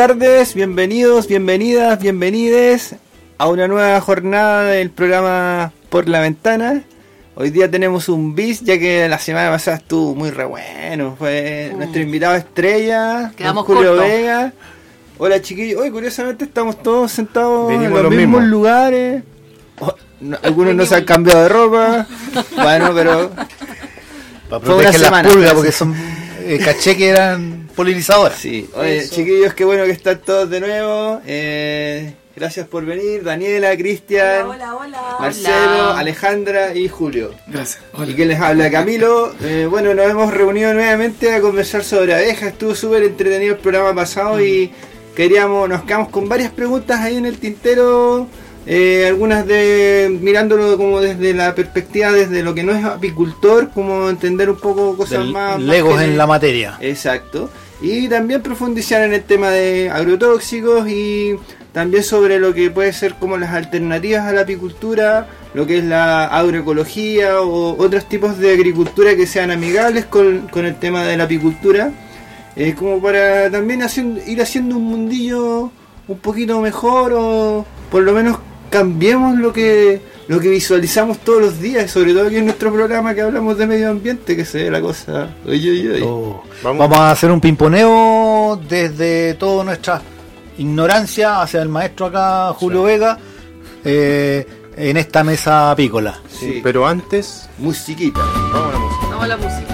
Tardes, bienvenidos, bienvenidas, bienvenides a una nueva jornada del programa Por la Ventana. Hoy día tenemos un bis, ya que la semana pasada estuvo muy re bueno. Fue nuestro invitado estrella, Quedamos Julio cortos. Vega. Hola chiquillos, hoy curiosamente estamos todos sentados Venimos en los los mismos mismos. lugares. Oh, no, algunos no se han cambiado de ropa. bueno, pero Para proteger las semana, pulgas, porque son eh, caché que eran polinizadoras. Sí, oye, Eso. chiquillos, qué bueno que están todos de nuevo. Eh, gracias por venir, Daniela, Cristian, Hola, hola. Marcelo, Hola. Alejandra y Julio. Gracias. Y que les habla Camilo. Eh, bueno, nos hemos reunido nuevamente a conversar sobre abejas. Estuvo súper entretenido el programa pasado y queríamos, nos quedamos con varias preguntas ahí en el tintero. Eh, algunas de mirándolo como desde la perspectiva desde lo que no es apicultor, como entender un poco cosas Del- más, más Legos en la materia. Exacto. Y también profundizar en el tema de agrotóxicos y también sobre lo que puede ser como las alternativas a la apicultura, lo que es la agroecología o otros tipos de agricultura que sean amigables con, con el tema de la apicultura. Eh, como para también haciendo- ir haciendo un mundillo un poquito mejor o por lo menos cambiemos lo que lo que visualizamos todos los días, sobre todo aquí en nuestro programa que hablamos de medio ambiente, que se ve la cosa. Oye, oye, oye. Oh, Vamos. Vamos a hacer un pimponeo desde toda nuestra ignorancia hacia el maestro acá, Julio Vega, eh, en esta mesa apícola. Sí. Pero antes, Musiquita. vamos a la música. Vamos a la música.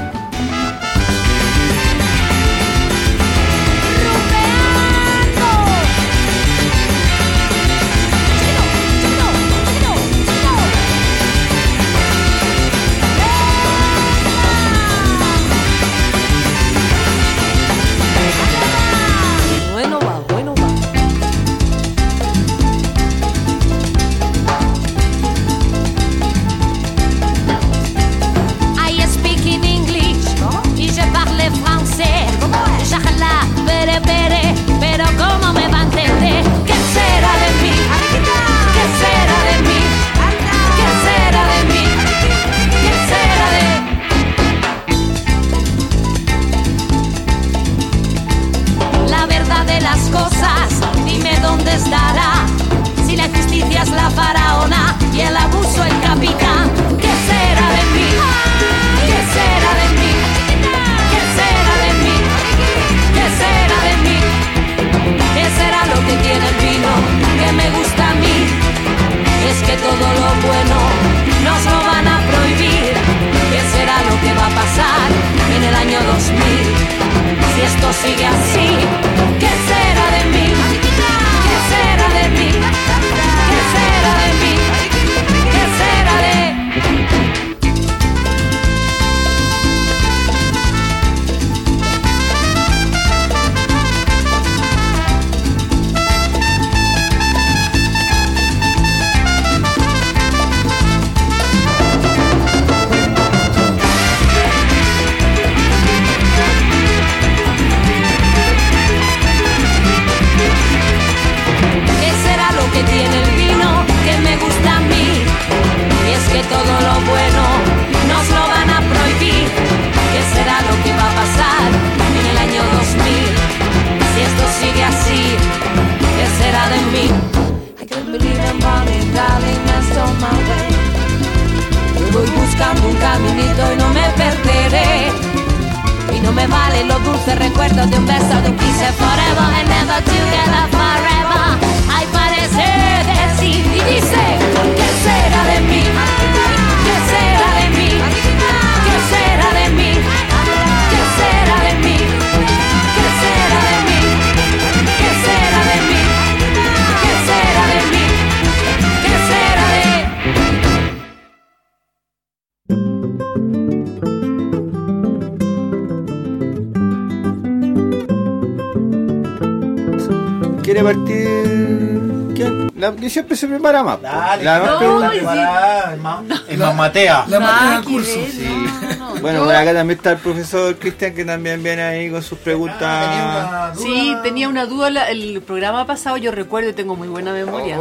Que se prepara más. Dale, La más no, pregunta- sí. preparada, es más- es más matea. La materia Ah, del qué curso. bien, Sí. no, no, no. Bueno, por acá también está el profesor Cristian que también viene ahí con sus preguntas. Ah, tenía Sí, tenía una duda la- el programa pasado, yo recuerdo y tengo muy buena memoria.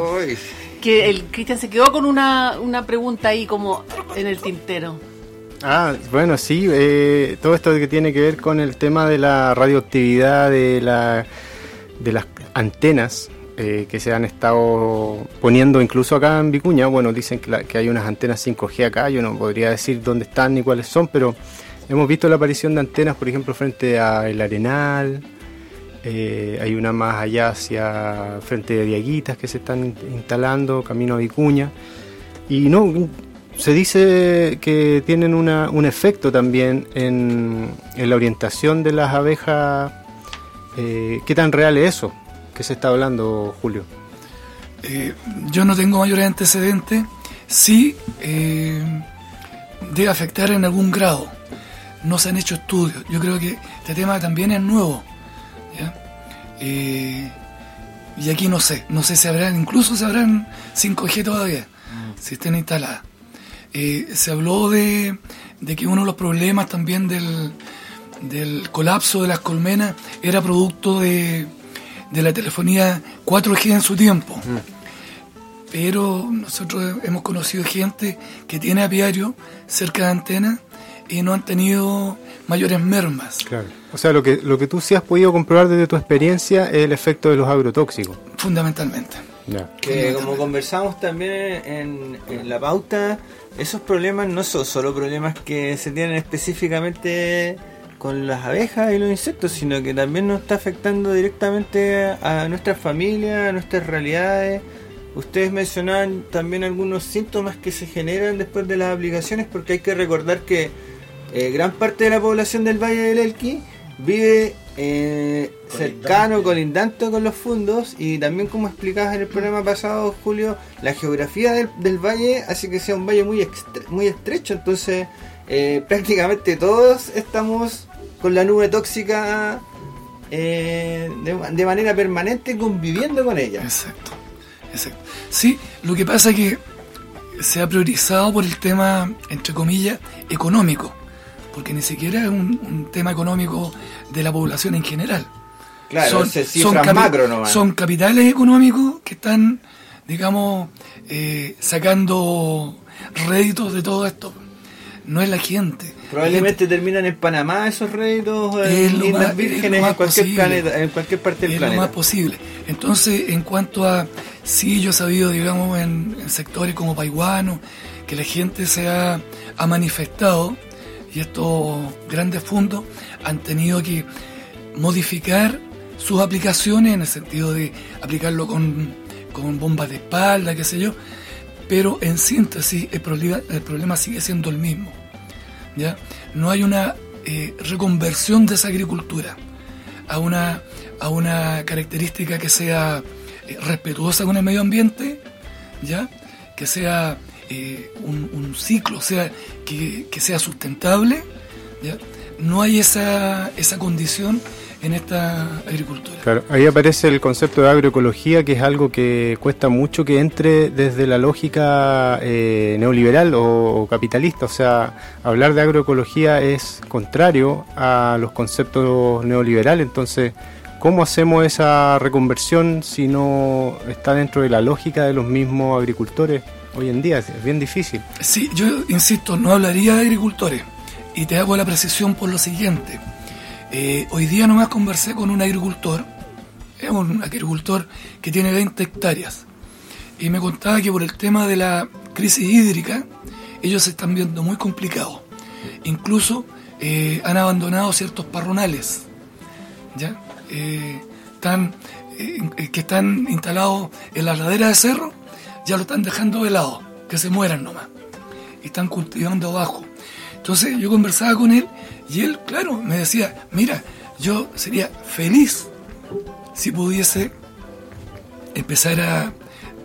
Que el Cristian se quedó con una, una pregunta ahí como en el tintero. Ah, bueno, sí, eh, todo esto que tiene que ver con el tema de la radioactividad de, la, de las antenas eh, que se han estado poniendo incluso acá en Vicuña. Bueno, dicen que, la- que hay unas antenas 5G acá, yo no podría decir dónde están ni cuáles son, pero hemos visto la aparición de antenas, por ejemplo, frente a El Arenal. eh, hay una más allá hacia frente de Diaguitas que se están in- instalando, camino a Vicuña. Y no, se dice que tienen una- un efecto también en, en la orientación de las abejas. Eh, ¿Qué tan real es eso? ¿Qué se está hablando, Julio? Eh, yo no tengo mayores antecedentes. Sí, eh, debe afectar en algún grado. No se han hecho estudios. Yo creo que este tema también es nuevo. Eh, y aquí no sé. No sé si habrán, incluso se habrán 5G todavía, si estén instaladas. Se habló de, de que uno de los problemas también del, del colapso de las colmenas era producto de, de la telefonía 4G en su tiempo. Pero nosotros hemos conocido gente que tiene apiario cerca de antenas y no han tenido mayores mermas, Claro. O sea, lo que, lo que tú sí has podido comprobar desde tu experiencia es el efecto de los agrotóxicos. fundamentalmente. Que como conversamos también en, en la pauta, esos problemas no son solo problemas que se tienen específicamente con las abejas y los insectos, sino que también nos está afectando directamente a nuestras familias, a nuestras realidades. Ustedes mencionaban también algunos síntomas que se generan después de las aplicaciones, porque hay que recordar que eh, gran parte de la población del Valle del Elqui vive eh, cercano, colindante con los fundos y también como explicabas en el programa pasado, Julio, la geografía del, del valle hace que sea un valle muy, extre- muy estrecho, entonces eh, prácticamente todos estamos con la nube tóxica eh, de, de manera permanente conviviendo con ella. Exacto, exacto. Sí, lo que pasa es que se ha priorizado por el tema, entre comillas, económico, porque ni siquiera es un, un tema económico de la población en general. Claro, capi- macro nomás. son capitales económicos que están, digamos, eh, sacando réditos de todo esto. No es la gente. Probablemente terminan en Panamá esos réditos, eh, Es Islas es Vírgenes, en cualquier posible. planeta, en cualquier parte del es planeta. lo más posible. Entonces, en cuanto a, sí, yo he sabido, digamos, en, en sectores como Paiguano, que la gente se ha, ha manifestado y estos grandes fondos han tenido que modificar sus aplicaciones en el sentido de aplicarlo con, con bombas de espalda, qué sé yo, pero en síntesis el problema, el problema sigue siendo el mismo. No hay una eh, reconversión de esa agricultura a una, a una característica que sea eh, respetuosa con el medio ambiente, ¿ya? que sea eh, un, un ciclo, sea, que, que sea sustentable. ¿ya? No hay esa, esa condición en esta agricultura. Claro, ahí aparece el concepto de agroecología, que es algo que cuesta mucho que entre desde la lógica eh, neoliberal o, o capitalista. O sea, hablar de agroecología es contrario a los conceptos neoliberales. Entonces, ¿cómo hacemos esa reconversión si no está dentro de la lógica de los mismos agricultores hoy en día? Es bien difícil. Sí, yo insisto, no hablaría de agricultores y te hago la precisión por lo siguiente. Eh, hoy día nomás conversé con un agricultor, es un agricultor que tiene 20 hectáreas, y me contaba que por el tema de la crisis hídrica, ellos se están viendo muy complicados. Incluso eh, han abandonado ciertos parronales, ¿ya? Eh, están, que están instalados en la ladera de cerro, ya lo están dejando de lado, que se mueran nomás. Están cultivando abajo. Entonces yo conversaba con él y él, claro, me decía, mira, yo sería feliz si pudiese empezar a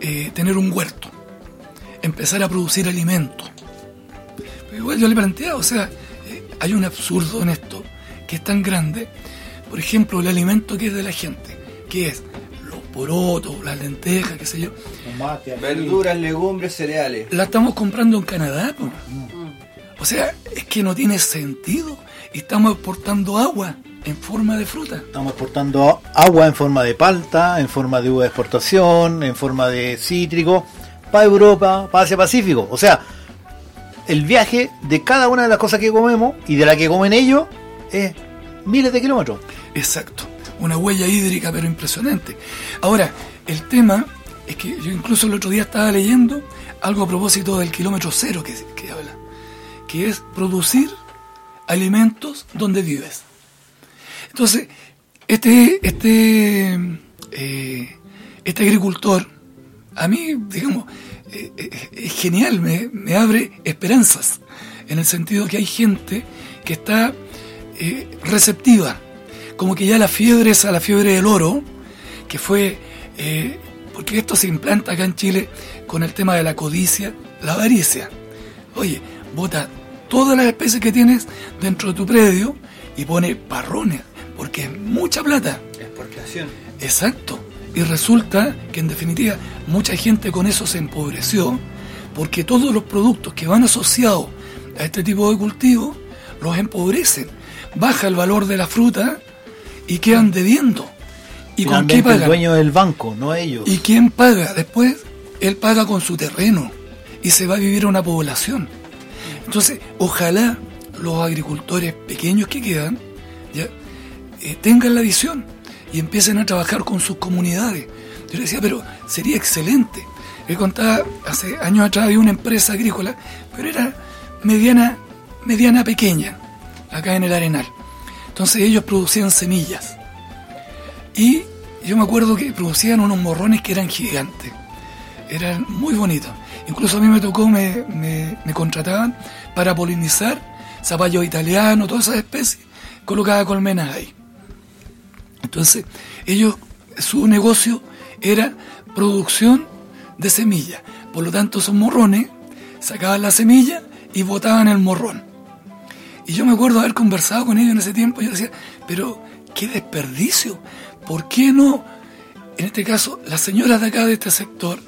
eh, tener un huerto, empezar a producir alimentos. Pero igual yo le planteaba, o sea, eh, hay un absurdo en esto, que es tan grande. Por ejemplo, el alimento que es de la gente, que es lo porotos, las lentejas, qué sé yo, Tomate. Verduras, legumbres, cereales. la estamos comprando en Canadá. po. O sea, es que no tiene sentido. Estamos exportando agua en forma de fruta. Estamos exportando agua en forma de palta, en forma de uva de exportación, en forma de cítrico, para Europa, para Asia Pacífico. O sea, el viaje de cada una de las cosas que comemos y de la que comen ellos es miles de kilómetros. Exacto. Una huella hídrica, pero impresionante. Ahora, el tema es que yo incluso el otro día estaba leyendo algo a propósito del kilómetro cero que, que habla, que es producir alimentos donde vives. Entonces, este, este, eh, este agricultor, a mí, digamos, eh, eh, es genial, me, abre esperanzas, en el sentido que hay gente que está receptiva, como que ya la fiebre esa, la fiebre del oro, que fue, porque esto se implanta acá en Chile con el tema de la codicia, la avaricia. Oye, bota todas las especies que tienes dentro de tu predio y pone parrones, porque es mucha plata. Exportación. Exacto. Y resulta que en definitiva mucha gente con eso se empobreció porque todos los productos que van asociados a este tipo de cultivo los empobrecen. Baja el valor de la fruta y quedan debiendo. ¿Y con qué Finalmente el dueño del banco, no ellos. ¿Y quién paga? Después, él paga con su terreno y se va a vivir una población. Entonces, ojalá los agricultores pequeños que quedan eh, tengan la visión y empiecen a trabajar con sus comunidades. Yo le decía, pero sería excelente. Él contaba, hace años atrás había una empresa agrícola, pero era mediana, mediana pequeña, acá en el Arenal. Entonces ellos producían semillas. Y yo me acuerdo que producían unos morrones que eran gigantes. Eran muy bonitos. Incluso a mí me tocó, me, me, contrataban para polinizar zapallos italianos, todas esas especies, colocaba colmenas ahí. Entonces, ellos, su negocio era producción de semillas. Por lo tanto, esos morrones sacaban la semilla y botaban el morrón. Y yo me acuerdo haber conversado con ellos en ese tiempo. y Yo decía, pero qué desperdicio. ¿Por qué no, en este caso, las señoras de acá de este sector,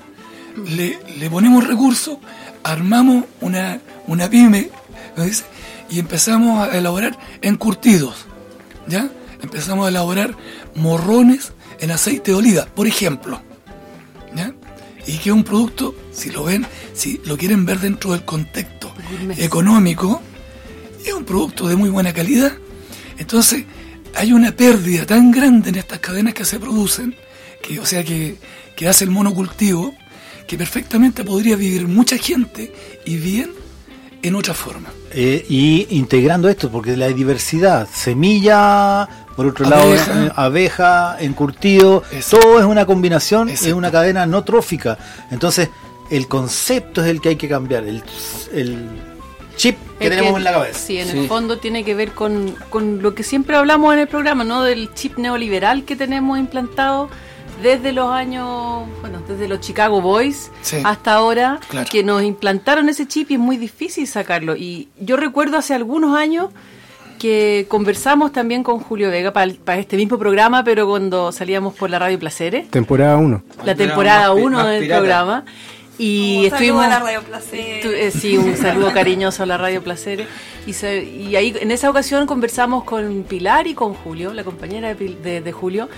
le, le ponemos recursos, armamos una, una pyme ¿no dice? y empezamos a elaborar encurtidos? ¿Ya? Empezamos a elaborar morrones en aceite de oliva, por ejemplo. ¿Ya? Y que es un producto, si lo ven, si lo quieren ver dentro del contexto económico, es un producto de muy buena calidad. Entonces, hay una pérdida tan grande en estas cadenas que se producen, que, o sea, que, que hace el monocultivo, que perfectamente podría vivir mucha gente y bien en otra forma. Eh, y integrando esto, porque la diversidad, semilla, por otro Abeja. lado, eh, abeja, encurtido, Exacto. todo es una combinación, es una cadena no trófica. Entonces, el concepto es el que hay que cambiar, el, el chip que Es tenemos en la cabeza. Sí, en Sí. el fondo tiene que ver con, con lo que siempre hablamos en el programa, ¿no? Del chip neoliberal que tenemos implantado desde los años, bueno, desde los Chicago Boys Sí. hasta ahora, Claro. que nos implantaron ese chip y es muy difícil sacarlo. Y yo recuerdo hace algunos años que conversamos también con Julio Vega para este mismo programa, pero cuando salíamos por la radio Placeres, Temporada 1. la temporada más pi- 1 más del pirata. programa. Y Un saludo estuvimos a la Radio Placer. Tu- eh, sí, un saludo cariñoso a la Radio Placeres. Y, se- y ahí en esa ocasión conversamos con Pilar y con Julio, la compañera de, Pil- de- de Julio.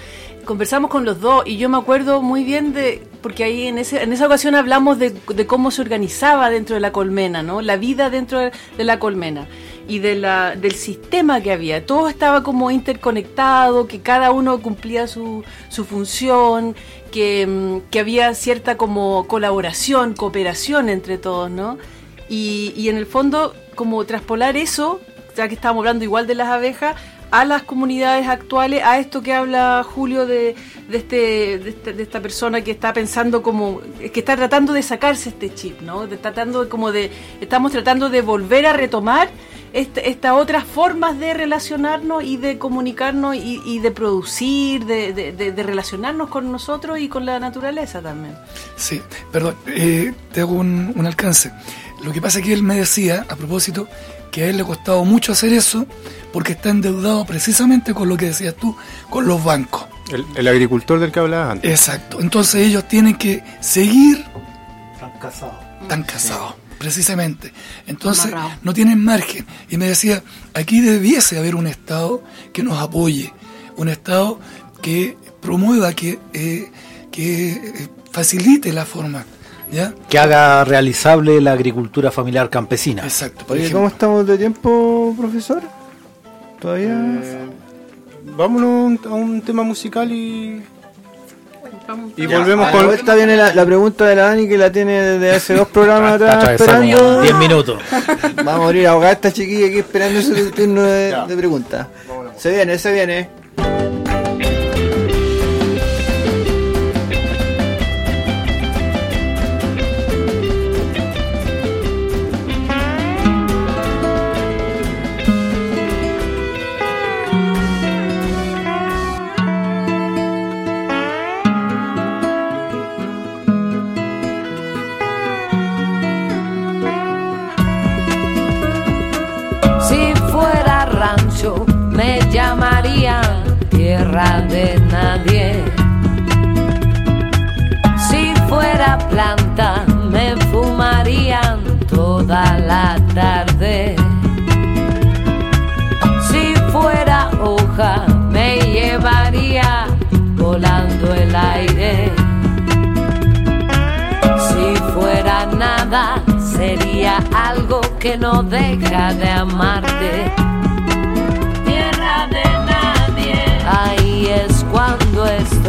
Conversamos con los dos y yo me acuerdo muy bien de, porque ahí en, ese, en esa ocasión hablamos de, de cómo se organizaba dentro de la colmena, ¿no? La vida dentro de, de la colmena y de la, del sistema que había. Todo estaba como interconectado, que cada uno cumplía su, su función, que, mm, que había cierta como colaboración, cooperación entre todos, ¿no? Y, y en el fondo, como traspolar eso, ya que estábamos hablando igual de las abejas, a las comunidades actuales, a esto que habla Julio de, este, de, este- de esta persona que está pensando como, que está tratando de sacarse este chip, ¿no? De, tratando como de, estamos tratando de volver a retomar este- estas otras formas de relacionarnos y de comunicarnos y, de producir, de, de- de- de relacionarnos con nosotros y con la naturaleza también. Sí, perdón, eh, te hago un, un alcance. Lo que pasa es que él me decía, a propósito, que a él le ha costado mucho hacer eso porque está endeudado precisamente con lo que decías tú, con los bancos. El, el agricultor del que hablabas antes. Exacto. Entonces ellos tienen que seguir Están casados. tan casados, precisamente. Entonces Amarrado. no tienen margen. Y me decía, aquí debiese haber un Estado que nos apoye, un Estado que promueva, que, eh, que eh, facilite la forma. ¿Ya? Que haga realizable la agricultura familiar campesina. Exacto. Por Oye, ejemplo, ¿cómo estamos de tiempo, profesor? ¿Todavía? Eh, vámonos a un, tema musical y, y volvemos con... vuelta viene la, la pregunta de la Dani que la tiene desde hace dos programas Está atrás esperando. 10 minutos. Vamos a morir ahogada esta chiquilla aquí esperando su turno de, de preguntas. Se viene, se viene. Tierra de nadie. Si fuera planta, me fumarían toda la tarde. Si fuera hoja, me llevaría volando el aire. Si fuera nada, sería algo que no deja de amarte. Tierra de nadie. Es cuando estoy.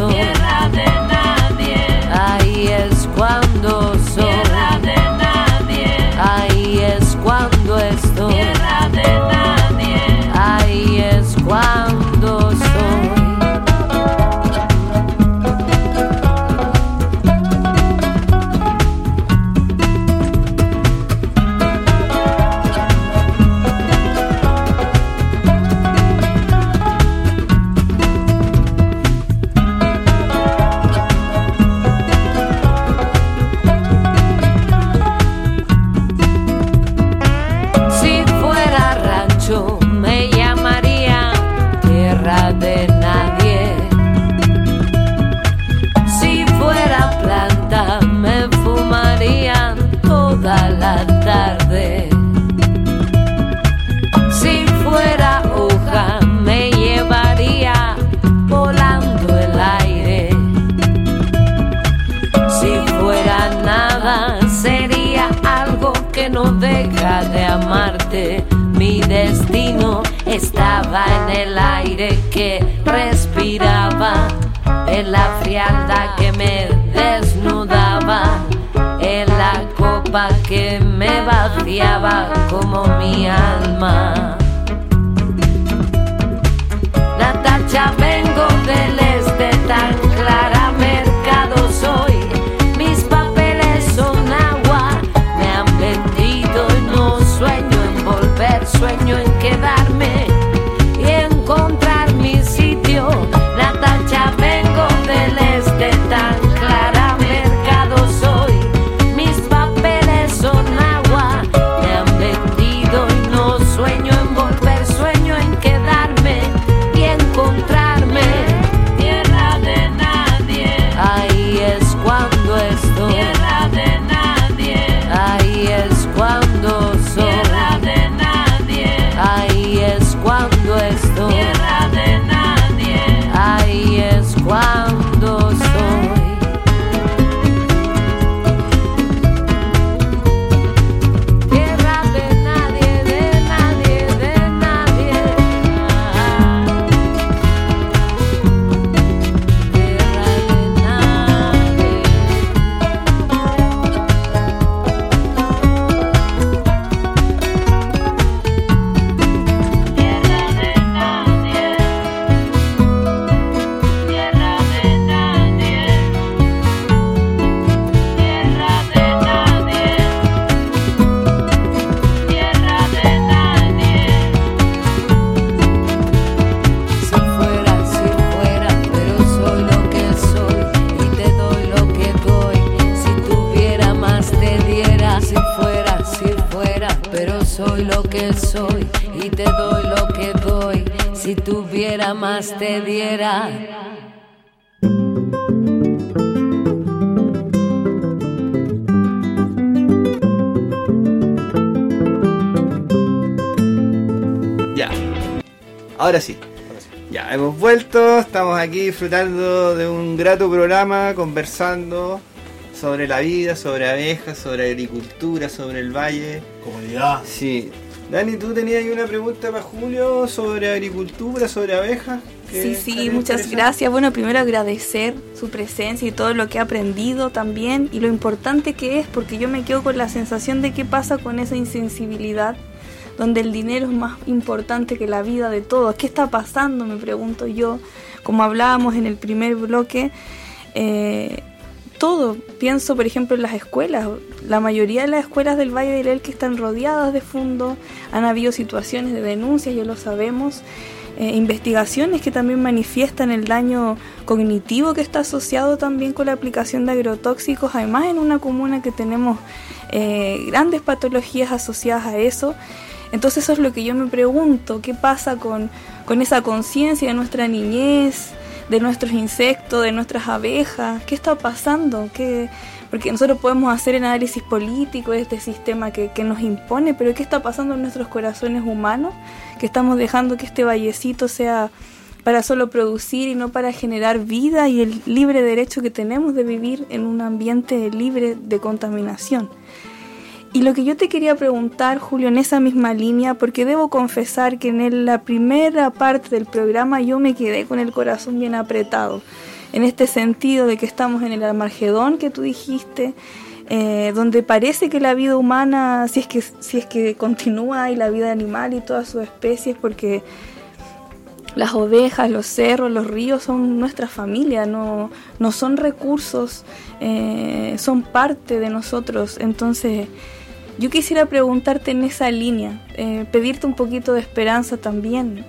Estaba en el aire que respiraba, en la frialdad que me desnudaba, en la copa que me vaciaba como mi alma. Natacha, vengo del este tan clara, mercado soy. Mis papeles son agua, me han vendido y no sueño en volver, sueño en quedarme te diera. Ya, ahora sí. Ya, hemos vuelto, estamos aquí disfrutando de un grato programa, conversando sobre la vida, sobre abejas, sobre agricultura, sobre el valle. Comunidad. Sí. Dani, tú tenías ahí una pregunta para Julio sobre agricultura, sobre abejas. Sí, sí, muchas gracias. Bueno, primero agradecer su presencia y todo lo que he aprendido también y lo importante que es porque yo me quedo con la sensación de qué pasa con esa insensibilidad donde el dinero es más importante que la vida de todos. ¿Qué está pasando? Me pregunto yo. Como hablábamos en el primer bloque, eh, todo. Pienso, por ejemplo, en las escuelas. La mayoría de las escuelas del Valle del Elqui están rodeadas de fondos. Han habido situaciones de denuncias, ya lo sabemos. Eh, investigaciones que también manifiestan el daño cognitivo que está asociado también con la aplicación de agrotóxicos. Además, en una comuna que tenemos eh, grandes patologías asociadas a eso. Entonces eso es lo que yo me pregunto, ¿qué pasa con, con esa conciencia de nuestra niñez, de nuestros insectos, de nuestras abejas? ¿Qué está pasando? ¿Qué, porque nosotros podemos hacer el análisis político de este sistema que, que nos impone, pero ¿qué está pasando en nuestros corazones humanos? Que estamos dejando que este vallecito sea para solo producir y no para generar vida y el libre derecho que tenemos de vivir en un ambiente libre de contaminación. Y lo que yo te quería preguntar, Julio, en esa misma línea, porque debo confesar que en la primera parte del programa yo me quedé con el corazón bien apretado, en este sentido de que estamos en el Armagedón que tú dijiste, eh, donde parece que la vida humana, si es que, si es que continúa, y la vida animal y todas sus especies, porque las ovejas, los cerros, los ríos son nuestra familia, no, no son recursos, eh, son parte de nosotros. Entonces, yo quisiera preguntarte en esa línea, eh, pedirte un poquito de esperanza también.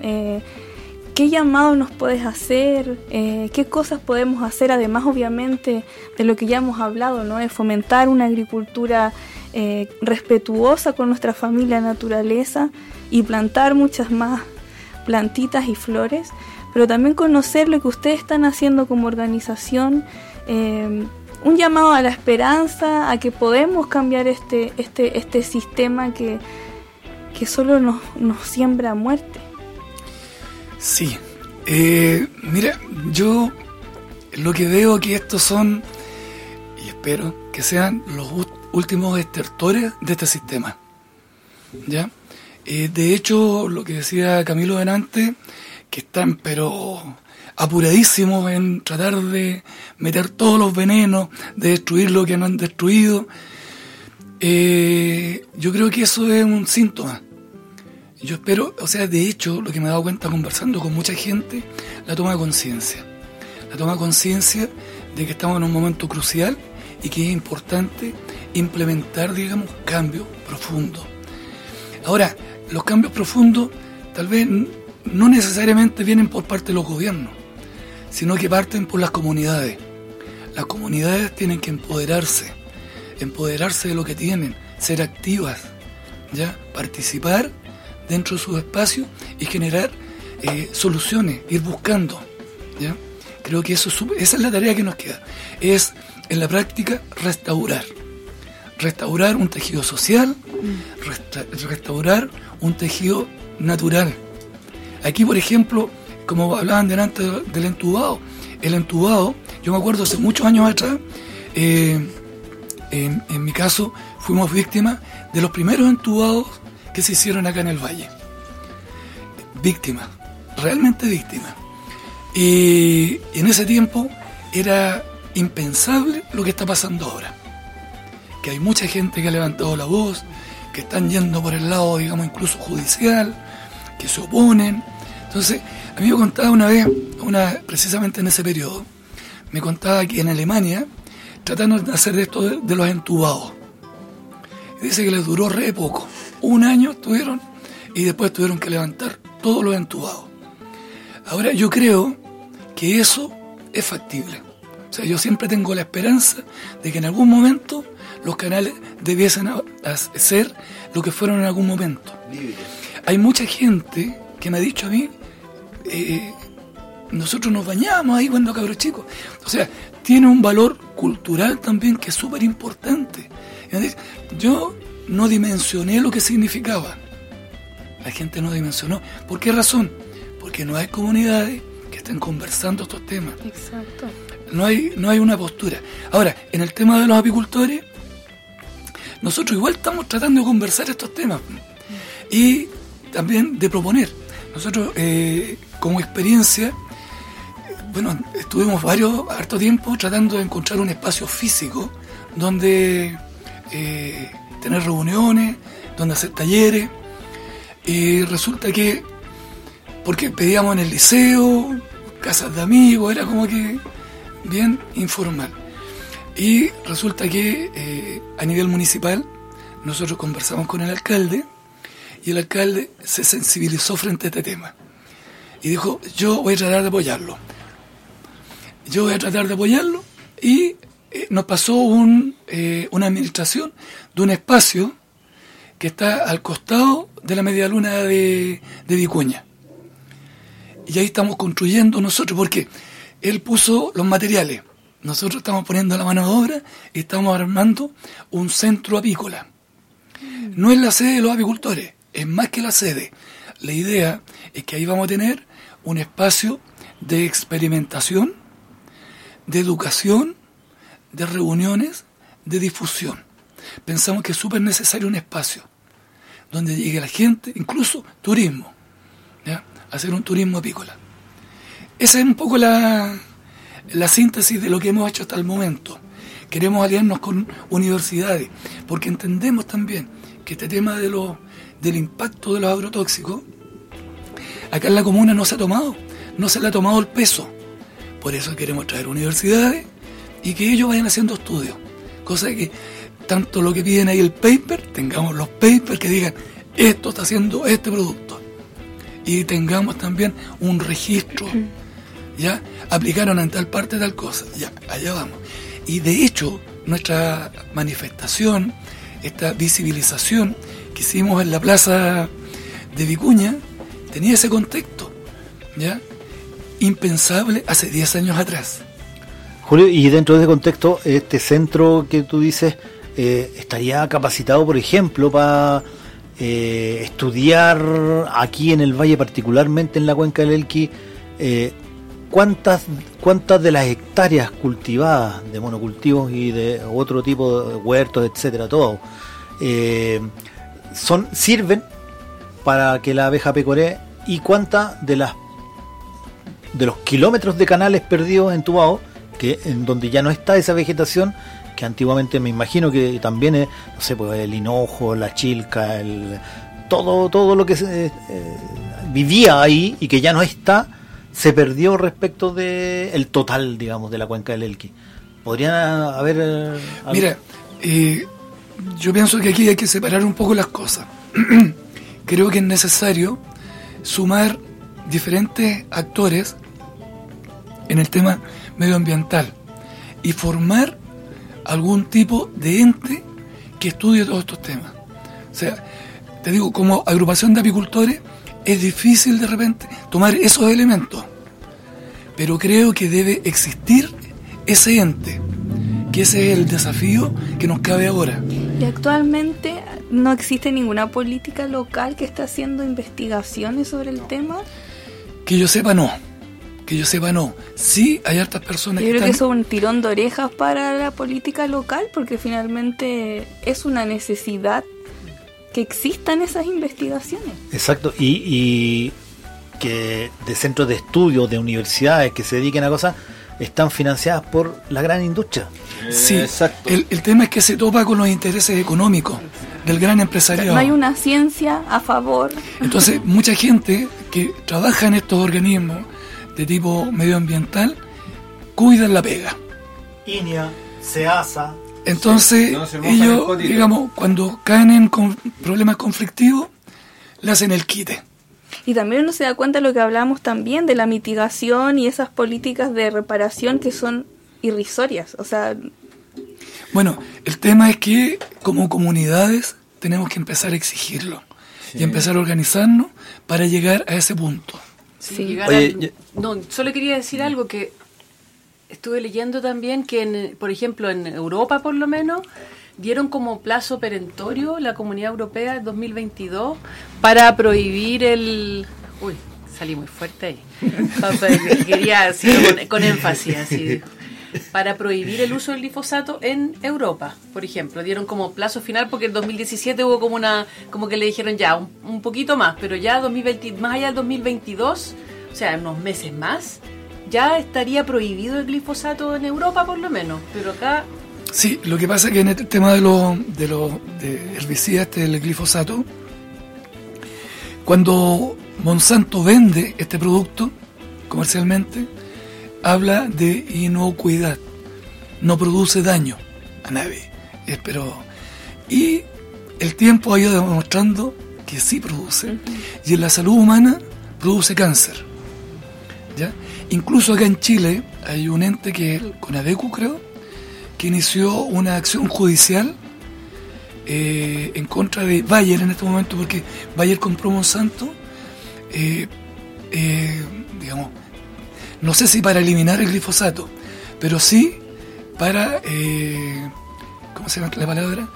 ¿Qué llamado nos puedes hacer? Eh, ¿Qué cosas podemos hacer? Además, obviamente, de lo que ya hemos hablado, ¿no? De fomentar una agricultura eh, respetuosa con nuestra familia naturaleza y plantar muchas más plantitas y flores, pero también conocer lo que ustedes están haciendo como organización, eh, un llamado a la esperanza, a que podemos cambiar este, este, este sistema que, que solo nos, nos siembra muerte. Sí. Eh, mira, yo lo que veo que estos son, y espero que sean los últimos estertores de este sistema. ¿Ya? Eh, de hecho, lo que decía Camilo delante, que están pero apuradísimos en tratar de meter todos los venenos, de destruir lo que no han destruido, eh, yo creo que eso es un síntoma. Yo espero, o sea, de hecho, lo que me he dado cuenta conversando con mucha gente, la toma de conciencia. La toma de conciencia de que estamos en un momento crucial y que es importante implementar, digamos, cambios profundos. Ahora, los cambios profundos tal vez no necesariamente vienen por parte de los gobiernos, sino que parten por las comunidades. Las comunidades tienen que empoderarse, empoderarse de lo que tienen, ser activas, ya participar dentro de sus espacios y generar eh, soluciones, ir buscando. ¿ya? Creo que eso esa es la tarea que nos queda. Es en la práctica restaurar. Restaurar un tejido social, resta- restaurar un tejido natural. Aquí, por ejemplo, como hablaban delante del entubado, el entubado, yo me acuerdo hace muchos años atrás, eh, en, en mi caso, fuimos víctimas de los primeros entubados que se hicieron acá en el valle. Víctimas, realmente víctimas. Y en ese tiempo era impensable lo que está pasando ahora. Que hay mucha gente que ha levantado la voz, que están yendo por el lado, digamos, incluso judicial, que se oponen. Entonces, a mí me contaba una vez, una, precisamente en ese periodo, me contaba que en Alemania trataron de hacer esto de, de los entubados. Dice que les duró re poco. Un año estuvieron y después tuvieron que levantar todos los entubados. Ahora yo creo que eso es factible. O sea, yo siempre tengo la esperanza de que en algún momento los canales debiesen ser lo que fueron en algún momento. Hay mucha gente que me ha dicho a mí, eh, nosotros nos bañamos ahí cuando cabros chicos. O sea, tiene un valor cultural también que es súper importante. Yo no dimensioné lo que significaba. La gente no dimensionó. ¿Por qué razón? porque no hay comunidades que estén conversando estos temas. Exacto. No hay, no hay una postura. Ahora, en el tema de los apicultores, nosotros igual estamos tratando de conversar estos temas y también de proponer. Nosotros, eh, como experiencia, bueno, estuvimos varios, harto tiempo tratando de encontrar un espacio físico donde eh, tener reuniones, donde hacer talleres. Y resulta que, porque pedíamos en el liceo, casas de amigos, era como que bien informal. Y resulta que eh, a nivel municipal nosotros conversamos con el alcalde y el alcalde se sensibilizó frente a este tema. Y dijo, yo voy a tratar de apoyarlo. Yo voy a tratar de apoyarlo y eh, nos pasó un, eh, una administración de un espacio que está al costado de la media luna de, de Vicuña. Y ahí estamos construyendo nosotros, porque él puso los materiales. Nosotros estamos poniendo la mano de obra y estamos armando un centro apícola. No es la sede de los apicultores, es más que la sede. La idea es que ahí vamos a tener un espacio de experimentación, de educación, de reuniones, de difusión. Pensamos que es súper necesario un espacio donde llegue la gente, incluso turismo, hacer un turismo apícola. Esa es un poco la, la síntesis de lo que hemos hecho hasta el momento. Queremos aliarnos con universidades, porque entendemos también que este tema de lo, del impacto de los agrotóxicos, acá en la comuna no se ha tomado, no se le ha tomado el peso. Por eso queremos traer universidades y que ellos vayan haciendo estudios. Cosa que tanto lo que piden ahí el paper, tengamos los papers que digan, esto está haciendo este producto. Y tengamos también un registro, ¿ya? Aplicaron en tal parte tal cosa, ya, allá vamos. Y de hecho, nuestra manifestación, esta visibilización que hicimos en la plaza de Vicuña, tenía ese contexto, ¿ya? Impensable hace 10 años atrás. Julio, y dentro de ese contexto, este centro que tú dices eh, estaría capacitado, por ejemplo, para eh, estudiar aquí en el valle, particularmente en la cuenca del Elqui, eh, cuántas cuántas de las hectáreas cultivadas de monocultivos y de otro tipo de huertos, etcétera, todo, son sirven para que la abeja pecoree y cuántas de las de los kilómetros de canales perdidos entubados que en donde ya no está esa vegetación que antiguamente me imagino que también es, no sé, pues el hinojo, la chilca, el todo todo lo que se, eh, vivía ahí y que ya no está se perdió respecto de el total, digamos, de la cuenca del Elqui. Podrían haber eh, Mira, eh, yo pienso que aquí hay que separar un poco las cosas. Creo que es necesario sumar diferentes actores en el tema medioambiental y formar algún tipo de ente que estudie todos estos temas. O sea, te digo, como agrupación de apicultores es difícil de repente tomar esos elementos, pero creo que debe existir ese ente, que ese es el desafío que nos cabe ahora. Y actualmente no existe ninguna política local que esté haciendo investigaciones sobre el tema. Que yo sepa no, que yo sepa no. Sí hay hartas personas Yo que creo que están... eso es un tirón de orejas para la política local porque finalmente es una necesidad que existan esas investigaciones. Exacto, y, y que de centros de estudio, de universidades que se dediquen a cosas, están financiadas por la gran industria. Sí, Exacto. el, el tema es que se topa con los intereses económicos del gran empresariado. No hay una ciencia a favor. Entonces, mucha gente que trabaja en estos organismos de tipo medioambiental cuidan la pega. INEA, SEASA, Entonces, no se mojan el ellos, digamos, cuando caen en con- problemas conflictivos, le hacen el quite. Y también uno se da cuenta de lo que hablamos también de la mitigación y esas políticas de reparación que son irrisorias. O sea, Bueno, el tema es que como comunidades tenemos que empezar a exigirlo y empezar a organizarnos para llegar a ese punto. Sí, Sí. llegar Oye, al- yo- No, solo quería decir algo que estuve leyendo también que, en, por ejemplo, en Europa por lo menos, dieron como plazo perentorio la Comunidad Europea en 2022 para prohibir el... Uy, salí muy fuerte ahí. Quería decirlo con, con énfasis, así. Para prohibir el uso del glifosato en Europa, por ejemplo. Dieron como plazo final porque en 2017 hubo como una. como que le dijeron ya, un, poquito más, pero ya 2020, más allá del 2022, o sea, unos meses más, ya estaría prohibido el glifosato en Europa por lo menos. Pero acá Sí, lo que pasa es que en este tema de los de los de herbicidas, este del glifosato, cuando Monsanto vende este producto comercialmente, habla de inocuidad, no produce daño a nadie. Pero y el tiempo ha ido demostrando que sí produce y en la salud humana produce cáncer. ¿ya? Incluso acá en Chile hay un ente que es el Conadecu, creo, que inició una acción judicial eh, en contra de Bayer en este momento, porque Bayer compró Monsanto, eh, eh, digamos, no sé si para eliminar el glifosato, pero sí para, eh, ¿cómo se llama la palabra?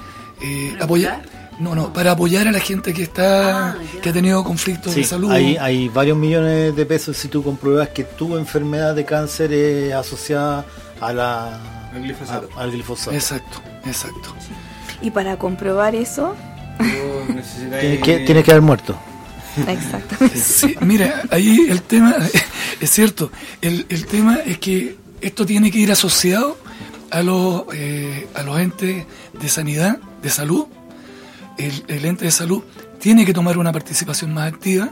Eh, ¿Para apoyar. No, no, para apoyar a la gente que está, Ah, que ha tenido conflictos de salud. hay, hay varios millones de pesos si tú compruebas que tu enfermedad de cáncer es asociada a la, Al glifosato. a- al glifosato. Exacto, exacto. Y para comprobar eso, Tienes que, tienes que haber muerto. exactamente. Sí, mira, ahí el tema, es cierto, el, el tema es que esto tiene que ir asociado a los, eh, a los entes de sanidad, de salud. El, el ente de salud tiene que tomar una participación más activa,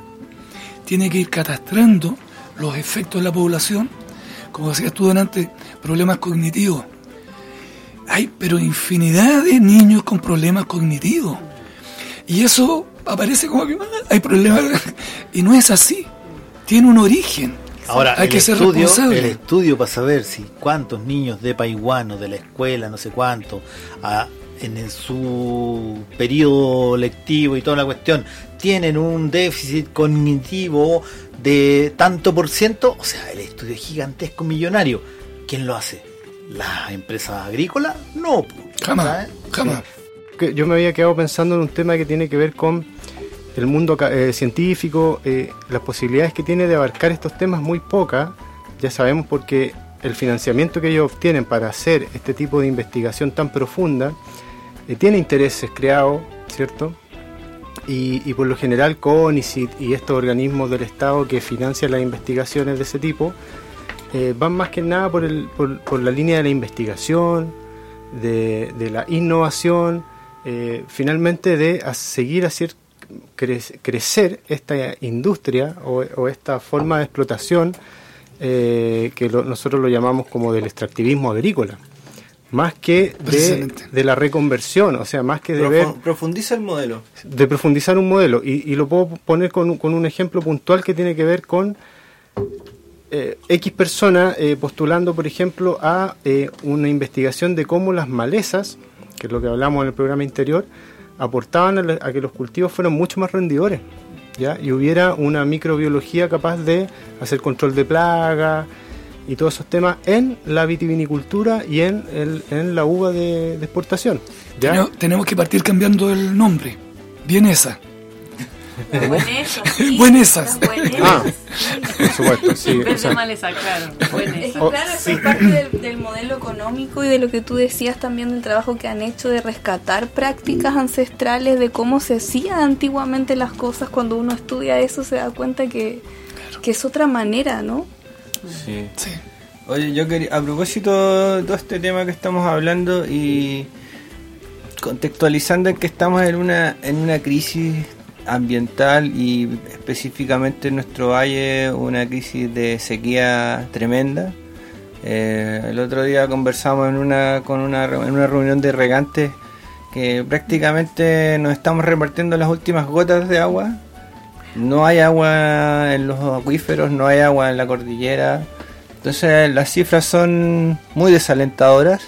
tiene que ir catastrando los efectos en la población, como decías tú delante, problemas cognitivos. Hay, pero infinidad de niños con problemas cognitivos. Y eso aparece como que ah, hay problemas. Y no es así. Tiene un origen. Ahora, hay el, que ser estudio, responsable. el estudio para saber si cuántos niños de Paiguano, de la escuela, no sé cuánto, a- en el- su periodo lectivo y toda la cuestión, tienen un déficit cognitivo de tanto por ciento, o sea, el estudio es gigantesco, millonario. ¿Quién lo hace? ¿Las empresas agrícolas? No. po, Jamás, ¿sabes? jamás. yo me había quedado pensando en un tema que tiene que ver con el mundo eh, científico, eh, las posibilidades que tiene de abarcar estos temas muy pocas, ya sabemos porque el financiamiento que ellos obtienen para hacer este tipo de investigación tan profunda eh, tiene intereses creados, ¿cierto? Y, y por lo general CONICIT y estos organismos del Estado que financian las investigaciones de ese tipo eh, van más que nada por, el, por, por la línea de la investigación, de, de la innovación, eh, finalmente de a- seguir cre- crecer esta industria o, o esta forma de explotación eh, que lo- nosotros lo llamamos como del extractivismo agrícola, más que de, la reconversión, o sea, más que de ver Profundiza el modelo. de profundizar un modelo y, y lo puedo poner con, un- con un ejemplo puntual que tiene que ver con eh, X persona eh, postulando, por ejemplo, a eh, una investigación de cómo las malezas, que es lo que hablamos en el programa interior, aportaban a, que los cultivos fueran mucho más rendidores. ¿ya? Y hubiera una microbiología capaz de hacer control de plagas y todos esos temas en la vitivinicultura y en, el- en la uva de, exportación. Tenemos, que partir cambiando el nombre. Bien esa. Buenesas, sí, Buenesas. buenesas, Ah. Por supuesto, sí. Maleza, claro. Es que. Oh, claro, eso sí. es parte del, del modelo económico y de lo que tú decías también del trabajo que han hecho de rescatar prácticas ancestrales de cómo se hacían antiguamente las cosas. Cuando uno estudia eso se da cuenta que, que es otra manera, ¿no? Sí. Sí. Oye, yo quería, a propósito de todo este tema que estamos hablando y contextualizando en que estamos en una, en una crisis ambiental y específicamente en nuestro valle una crisis de sequía tremenda. Eh, el otro día conversamos en una, con una, en una reunión de regantes que prácticamente nos estamos repartiendo las últimas gotas de agua. No hay agua en los acuíferos, no hay agua en la cordillera. Entonces las cifras son muy desalentadoras.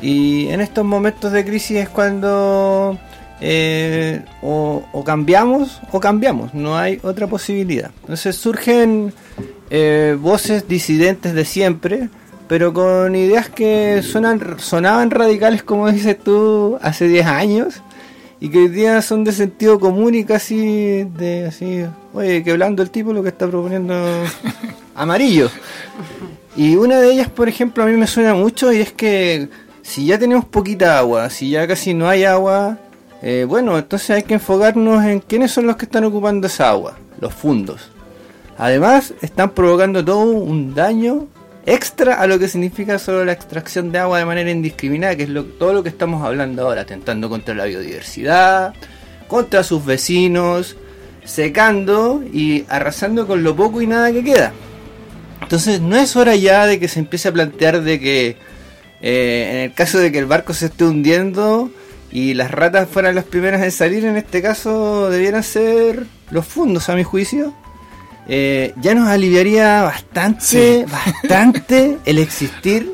Y en estos momentos de crisis es cuando eh, o, o cambiamos o cambiamos, no hay otra posibilidad. Entonces surgen eh, voces disidentes de siempre, pero con ideas que suenan, sonaban radicales, como dices tú, hace 10 años. y que hoy día son de sentido común y casi de así, oye, que hablando el tipo lo que está proponiendo amarillo. Y una de ellas, por ejemplo, a mí me suena mucho y es que si ya tenemos poquita agua, si ya casi no hay agua, eh, bueno, entonces hay que enfocarnos en quiénes son los que están ocupando esa agua, los fundos. Además, están provocando todo un daño extra a lo que significa solo la extracción de agua de manera indiscriminada, que es lo- todo lo que estamos hablando ahora, atentando contra la biodiversidad, contra sus vecinos, secando y arrasando con lo poco y nada que queda. Entonces no es hora ya de que se empiece a plantear de que eh, en el caso de que el barco se esté hundiendo y las ratas fueran las primeras en salir, en este caso debieran ser los fundos a mi juicio. eh, ya nos aliviaría bastante, bastante el existir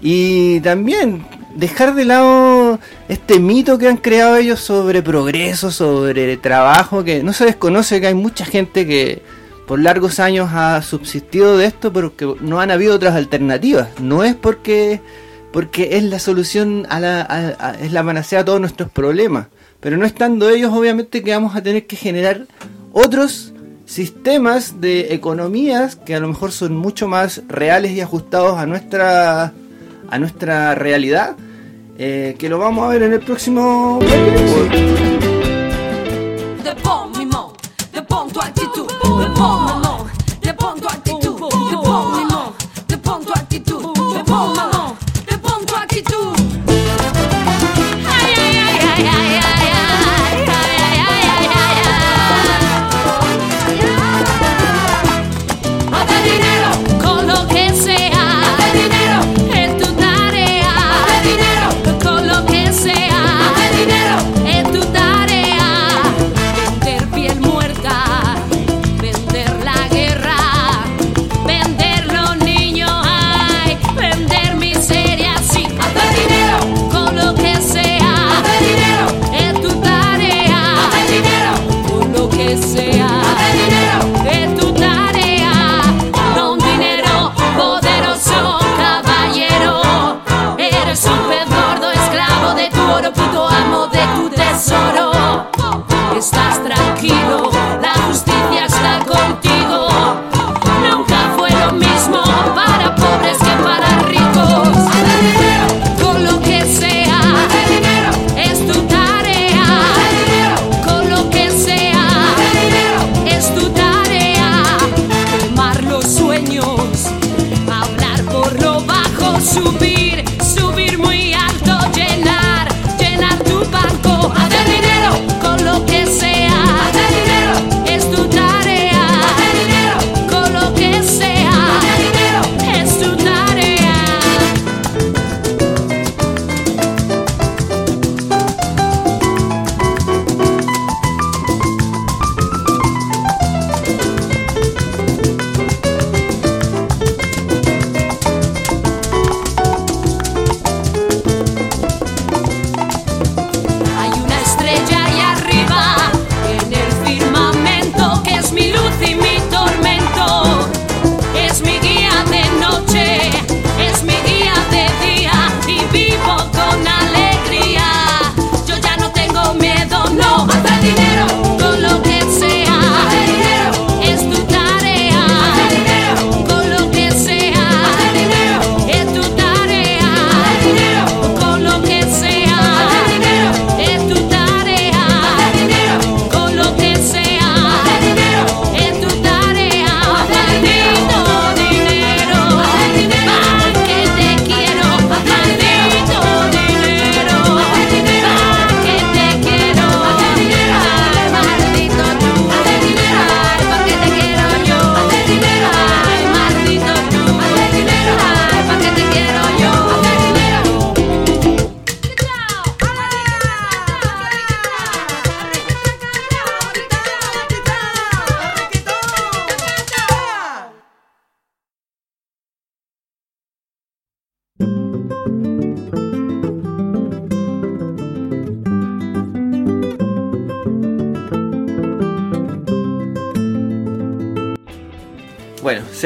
y también dejar de lado este mito que han creado ellos sobre progreso, sobre trabajo, que no se desconoce que hay mucha gente que por largos años ha subsistido de esto, pero que no han habido otras alternativas. No es porque porque es la solución a la es la panacea a todos nuestros problemas, pero no estando ellos obviamente que vamos a tener que generar otros sistemas de economías que a lo mejor son mucho más reales y ajustados a nuestra a nuestra realidad eh, que lo vamos a ver en el próximo Dépend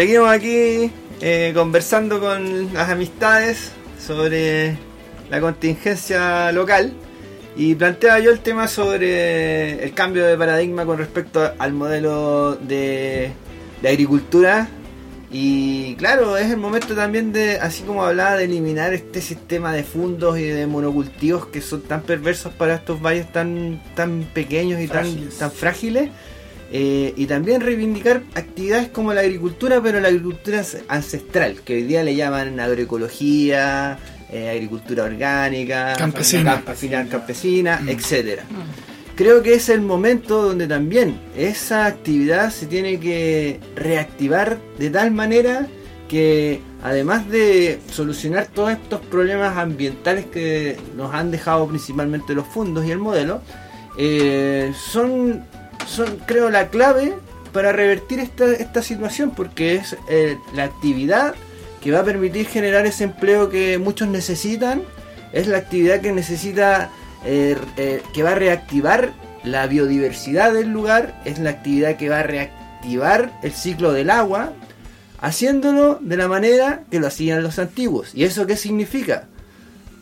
seguimos aquí eh, conversando con las amistades sobre la contingencia local. Y planteaba yo el tema sobre el cambio de paradigma con respecto al modelo de, de agricultura. Y claro, es el momento también de, así como hablaba, de eliminar este sistema de fundos y de monocultivos que son tan perversos para estos valles tan, tan pequeños y tan, tan frágiles. Eh, y también reivindicar actividades como la agricultura, pero la agricultura ancestral, que hoy día le llaman agroecología, eh, agricultura orgánica, Campesina. campesina, campesina etcétera. Creo que es el momento donde también esa actividad se tiene que reactivar de tal manera que además de solucionar todos estos problemas ambientales que nos han dejado principalmente los fondos y el modelo, eh, son, son creo la clave para revertir esta, esta situación porque es eh, la actividad que va a permitir generar ese empleo que muchos necesitan, es la actividad que necesita, eh, eh, que va a reactivar la biodiversidad del lugar, es la actividad que va a reactivar el ciclo del agua, haciéndolo de la manera que lo hacían los antiguos. ¿Y eso qué significa?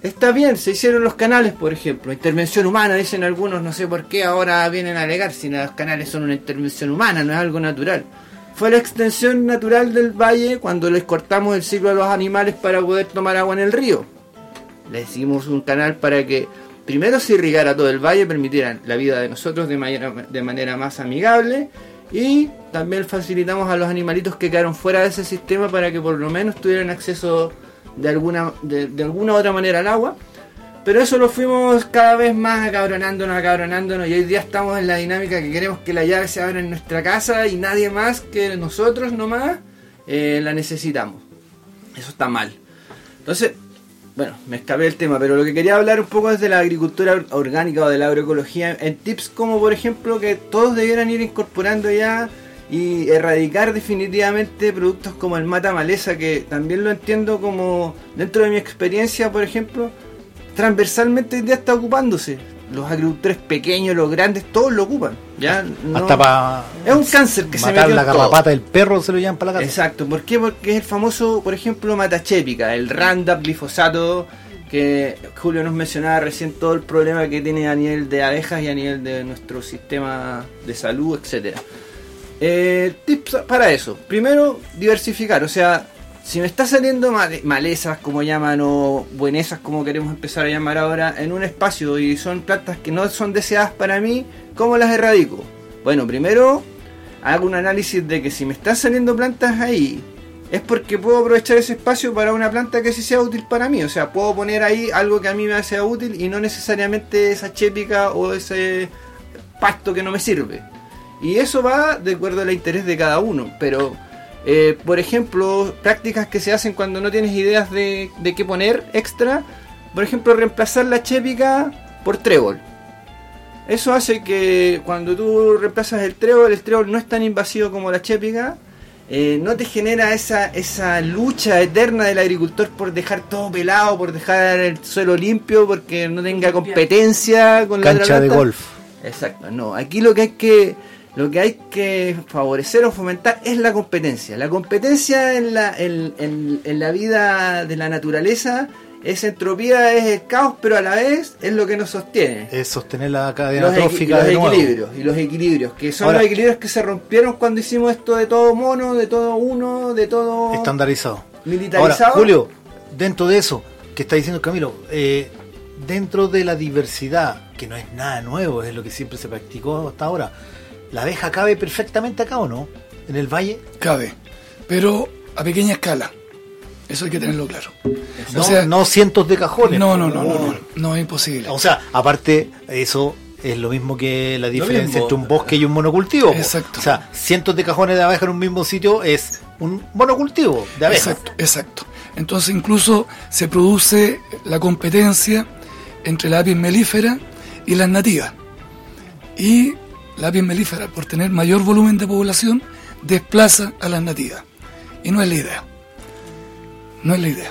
Está bien, se hicieron los canales, por ejemplo, intervención humana, dicen algunos, no sé por qué ahora vienen a alegar si los canales son una intervención humana, no es algo natural. Fue la extensión natural del valle cuando les cortamos el ciclo a los animales para poder tomar agua en el río. Le hicimos un canal para que primero se irrigara todo el valle, permitieran la vida de nosotros de manera, más amigable y también facilitamos a los animalitos que quedaron fuera de ese sistema para que por lo menos tuvieran acceso de alguna, de, alguna u otra manera al agua. Pero eso lo fuimos cada vez más acabronándonos, acabronándonos y hoy día estamos en la dinámica que queremos que la llave se abra en nuestra casa y nadie más que nosotros nomás eh, la necesitamos. Eso está mal. Entonces, bueno, me escapé del tema, pero lo que quería hablar un poco es de la agricultura or- orgánica o de la agroecología en tips como por ejemplo que todos debieran ir incorporando ya y erradicar definitivamente productos como el mata maleza que también lo entiendo como dentro de mi experiencia por ejemplo transversalmente día está ocupándose los agricultores pequeños los grandes todos lo ocupan ya no- Hasta para es un cáncer que se matar metió la garrapata del perro se lo llevan para la casa. Exacto, ¿por qué? Porque es el famoso, por ejemplo, matachépica, el Roundup, glifosato, que Julio nos mencionaba recién todo el problema que tiene a nivel de abejas y a nivel de nuestro sistema de salud, etcétera. Eh, tips para eso. Primero, diversificar, o sea, si me está saliendo male- malezas, como llaman, o buenesas, como queremos empezar a llamar ahora, en un espacio y son plantas que no son deseadas para mí, ¿cómo las erradico? Bueno, primero hago un análisis de que si me están saliendo plantas ahí, es porque puedo aprovechar ese espacio para una planta que sí sea útil para mí. O sea, puedo poner ahí algo que a mí me sea útil y no necesariamente esa chépica o ese pasto que no me sirve. Y eso va de acuerdo al interés de cada uno. Pero, eh, por ejemplo, prácticas que se hacen cuando no tienes ideas de, de qué poner extra. Por ejemplo, reemplazar la chépica por trébol. Eso hace que cuando tú reemplazas el trébol, el trébol no es tan invasivo como la chépica. eh, no te genera esa, esa lucha eterna del agricultor por dejar todo pelado, por dejar el suelo limpio, porque no tenga competencia con la otra Cancha de golf. Exacto, no. Aquí lo que hay que lo que hay que favorecer o fomentar es la competencia. La competencia en la, en, en- en la vida de la naturaleza es entropía, es el caos, pero a la vez es lo que nos sostiene. Es sostener la cadena Los, trófica los de nuevo. equilibrios y los equilibrios, que son Ahora- los equilibrios que se rompieron cuando hicimos esto de todo mono, de todo uno, de todo Estandarizado. militarizado. Ahora, Julio, dentro de eso que está diciendo Camilo, eh, dentro de la diversidad, que no es nada nuevo, es lo que siempre se practicó hasta ahora, ¿la abeja cabe perfectamente acá o no? ¿En el valle? Cabe, pero a pequeña escala. Eso hay que tenerlo claro. No, O sea, no cientos de cajones. No, no, no, no, no, no es imposible. O sea, aparte, eso es lo mismo que la diferencia entre un bosque y un monocultivo. po. Exacto. O sea, cientos de cajones de abeja en un mismo sitio es un monocultivo de abeja. Exacto, exacto. Entonces incluso se produce la competencia entre la apis melífera y las nativas. Y la apis melífera, por tener mayor volumen de población, desplaza a las nativas. Y no es la idea. No es la idea.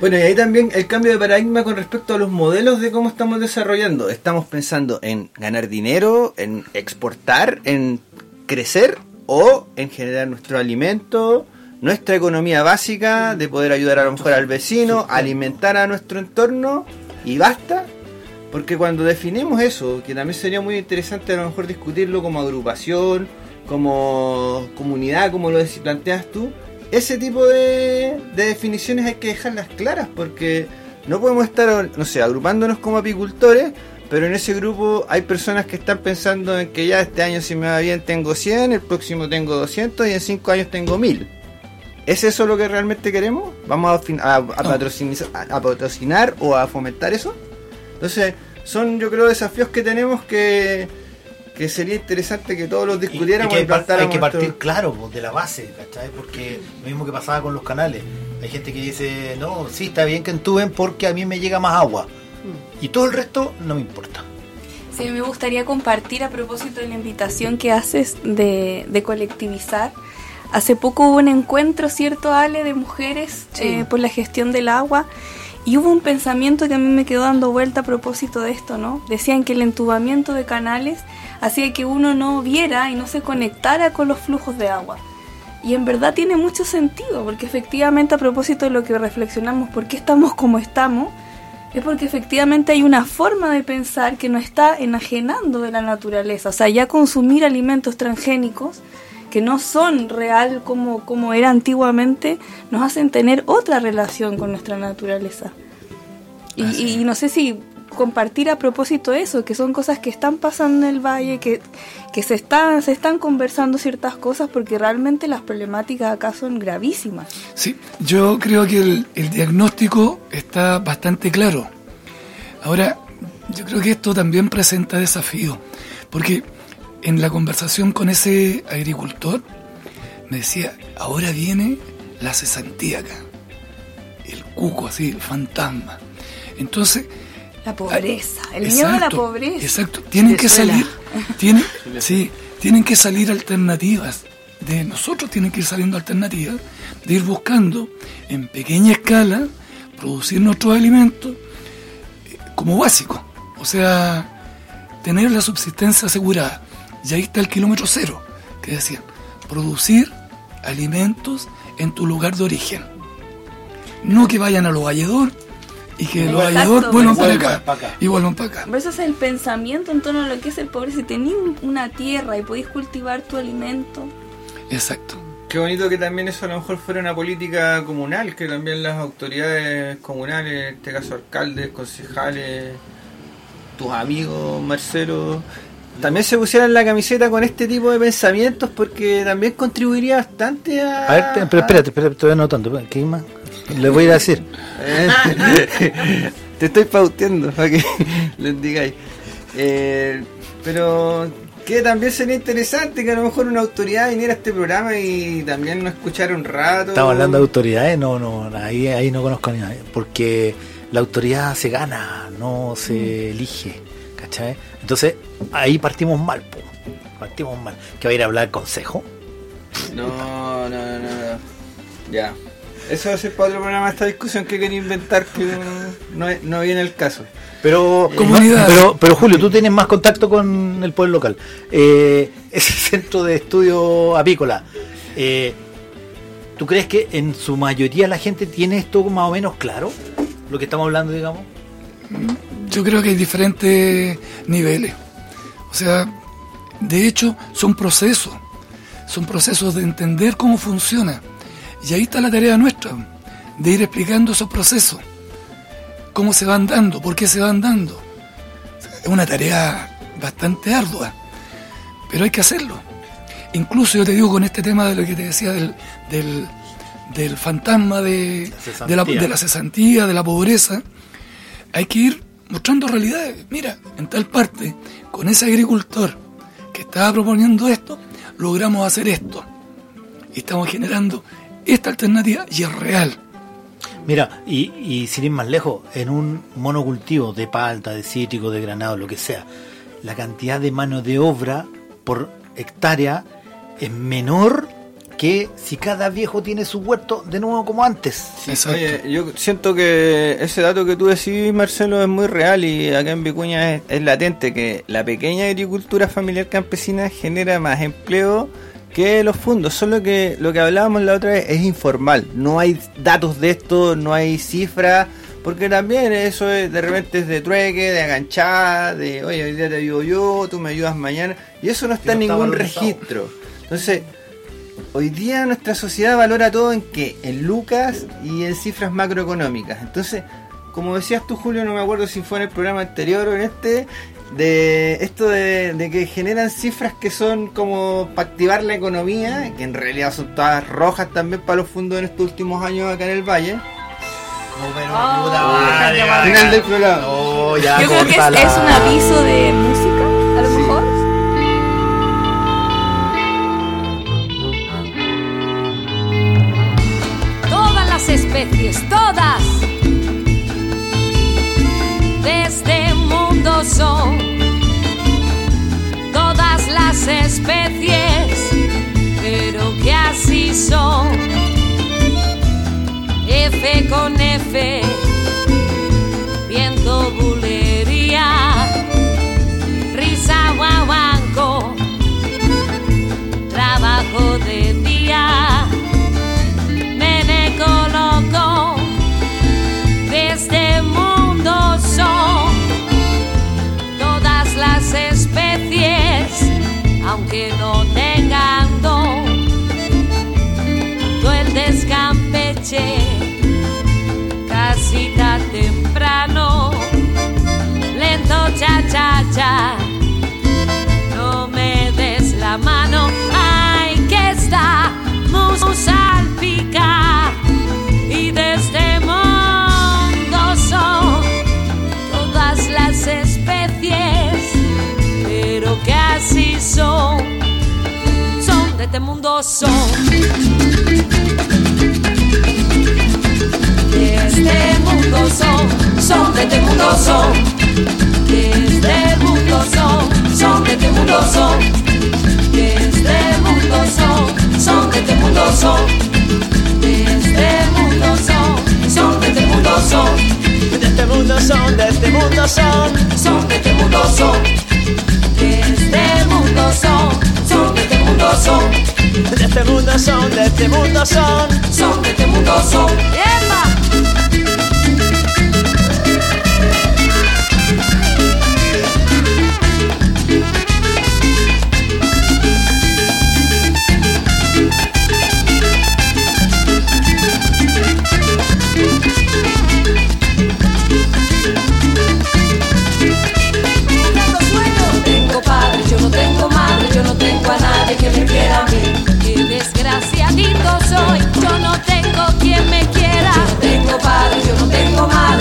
Bueno, y ahí también el cambio de paradigma con respecto a los modelos de cómo estamos desarrollando. Estamos pensando en ganar dinero, en exportar, en crecer o en generar nuestro alimento, nuestra economía básica, de poder ayudar a lo mejor al vecino, alimentar a nuestro entorno y basta. Porque cuando definimos eso, que también sería muy interesante a lo mejor discutirlo como agrupación, como comunidad, como lo planteas tú, ese tipo de, de definiciones hay que dejarlas claras porque no podemos estar, no sé, agrupándonos como apicultores, pero en ese grupo hay personas que están pensando en que ya este año si me va bien tengo 100, el próximo tengo 200 y en 5 años tengo 1000. ¿Es eso lo que realmente queremos? ¿Vamos a, fin- a- a patrocinar, a- a patrocinar o a fomentar eso? Entonces, son yo creo desafíos que tenemos que, que sería interesante que todos los Y- y discutiéramos que hay, que partir, esto. claro, pues, de la base, ¿cachai? Porque lo mismo que pasaba con los canales. Hay gente que dice, no, sí, está bien que entuben porque a mí me llega más agua. Y todo el resto no me importa. Sí, me gustaría compartir a propósito de la invitación que haces de, de colectivizar. Hace poco hubo un encuentro, ¿cierto, Ale, de mujeres Sí. eh, por la gestión del agua. Y hubo un pensamiento que a mí me quedó dando vuelta a propósito de esto, ¿no? Decían que el entubamiento de canales hacía que uno no viera y no se conectara con los flujos de agua. Y en verdad tiene mucho sentido, porque efectivamente a propósito de lo que reflexionamos, ¿por qué estamos como estamos? Es porque efectivamente hay una forma de pensar que nos está enajenando de la naturaleza. O sea, ya consumir alimentos transgénicos que no son real como, como era antiguamente, nos hacen tener otra relación con nuestra naturaleza. Y, y- y no sé si compartir a propósito eso, que son cosas que están pasando en el valle, que, que se, están, se están conversando ciertas cosas porque realmente las problemáticas acá son gravísimas. Sí, yo creo que el, el diagnóstico está bastante claro. Ahora, yo creo que esto también presenta desafíos, porque en la conversación con ese agricultor me decía, ahora viene la cesantía acá, el cuco así, el fantasma. Entonces, La pobreza, el miedo a la pobreza. Exacto, tienen que salir, tienen, sí, tienen que salir alternativas. De nosotros tienen que ir saliendo alternativas, de ir buscando en pequeña escala producir nuestros alimentos eh, como básico. O sea, tener la subsistencia asegurada. Y ahí está el kilómetro cero, que decían, producir alimentos en tu lugar de origen. No que vayan a los valledor y que los valledor vuelvan para acá, para acá. y vuelvan para acá. Pero eso es el pensamiento en torno a lo que es el pobre. Si tenéis un- una tierra y podéis cultivar tu alimento, Exacto. Qué bonito que también eso a lo mejor fuera una política comunal, que también las autoridades comunales, en este caso alcaldes, concejales, tus amigos, Marcelo, también se pusieran la camiseta con este tipo de pensamientos porque también contribuiría bastante a... A ver, pero espérate, espérate, todavía no tanto. ¿Qué más? Le voy a ir a decir. Te estoy pauteando para que les digáis. Eh, pero que también sería interesante que a lo mejor una autoridad viniera a este programa y también nos escuchara un rato. Estamos hablando de autoridades, no, no, ahí, ahí no conozco a nadie, porque la autoridad se gana, no se elige, ¿cachai? Entonces, ahí partimos mal, po, partimos mal. Que va a ir a hablar consejo. No, no, no, no. Ya. Eso va a ser para otro programa esta discusión que quería inventar que no, no, viene el caso. Pero, Comunidad. pero, pero Julio, tú tienes más contacto con el pueblo local. Eh, ese centro de estudio apícola, eh, ¿tú crees que en su mayoría la gente tiene esto más o menos claro? Lo que estamos hablando, digamos. Yo creo que hay diferentes niveles. O sea, de hecho, son procesos. Son procesos de entender cómo funciona. Y ahí está la tarea nuestra, de ir explicando esos procesos. Cómo se van dando, por qué se van dando. Es una tarea bastante ardua, pero hay que hacerlo. Incluso yo te digo con este tema de lo que te decía del, del, del fantasma de, La de, la, de la cesantía, de la pobreza, hay que ir mostrando realidades. Mira, en tal parte, con ese agricultor que estaba proponiendo esto, logramos hacer esto. Y estamos generando esta alternativa y es real. Mira, y, y sin ir más lejos, en un monocultivo de palta, de cítrico, de granado, lo que sea, la cantidad de mano de obra por hectárea es menor que si cada viejo tiene su huerto de nuevo como antes. Oye, yo siento que ese dato que tú decís, Marcelo, es muy real y acá en Vicuña es, es latente que la pequeña agricultura familiar campesina genera más empleo que los fondos. Solo que lo que hablábamos la otra vez es informal. No hay datos de esto, no hay cifras, Porque también eso es, de repente es de trueque, de aganchada, de oye, hoy día te ayudo yo, tú me ayudas mañana. Y eso no está en no ningún registro. Entonces, hoy día nuestra sociedad valora todo en qué? En lucas y en cifras macroeconómicas. Entonces, como decías tú, Julio, no me acuerdo si fue en el programa anterior o en este, de esto de, de que generan cifras que son como para activar la economía, que en realidad son todas rojas también para los fondos en estos últimos años acá en el Valle. No, pero Oh, puta madre. Final del programa. No, ya, Yo creo que es, córtala. es un aviso de música, las especies, todas de este mundo son todas las especies, pero que así son. F con F, aunque no tengan don. Duendes campeche casita temprano lento cha cha cha. No me des la mano, ay que estamos salpica y de son, son de este mundo son. De este mundo son, son de este mundo son. De este mundo son, son de este mundo son, de este mundo son, son de este mundo son, de este mundo son, son de este mundo son, De este mundo son, de este mundo son. son de este mundo son, son, son de este mundo son, De este mundo son, de este mundo son. son de este mundo son. ¡Epa! tem tomar.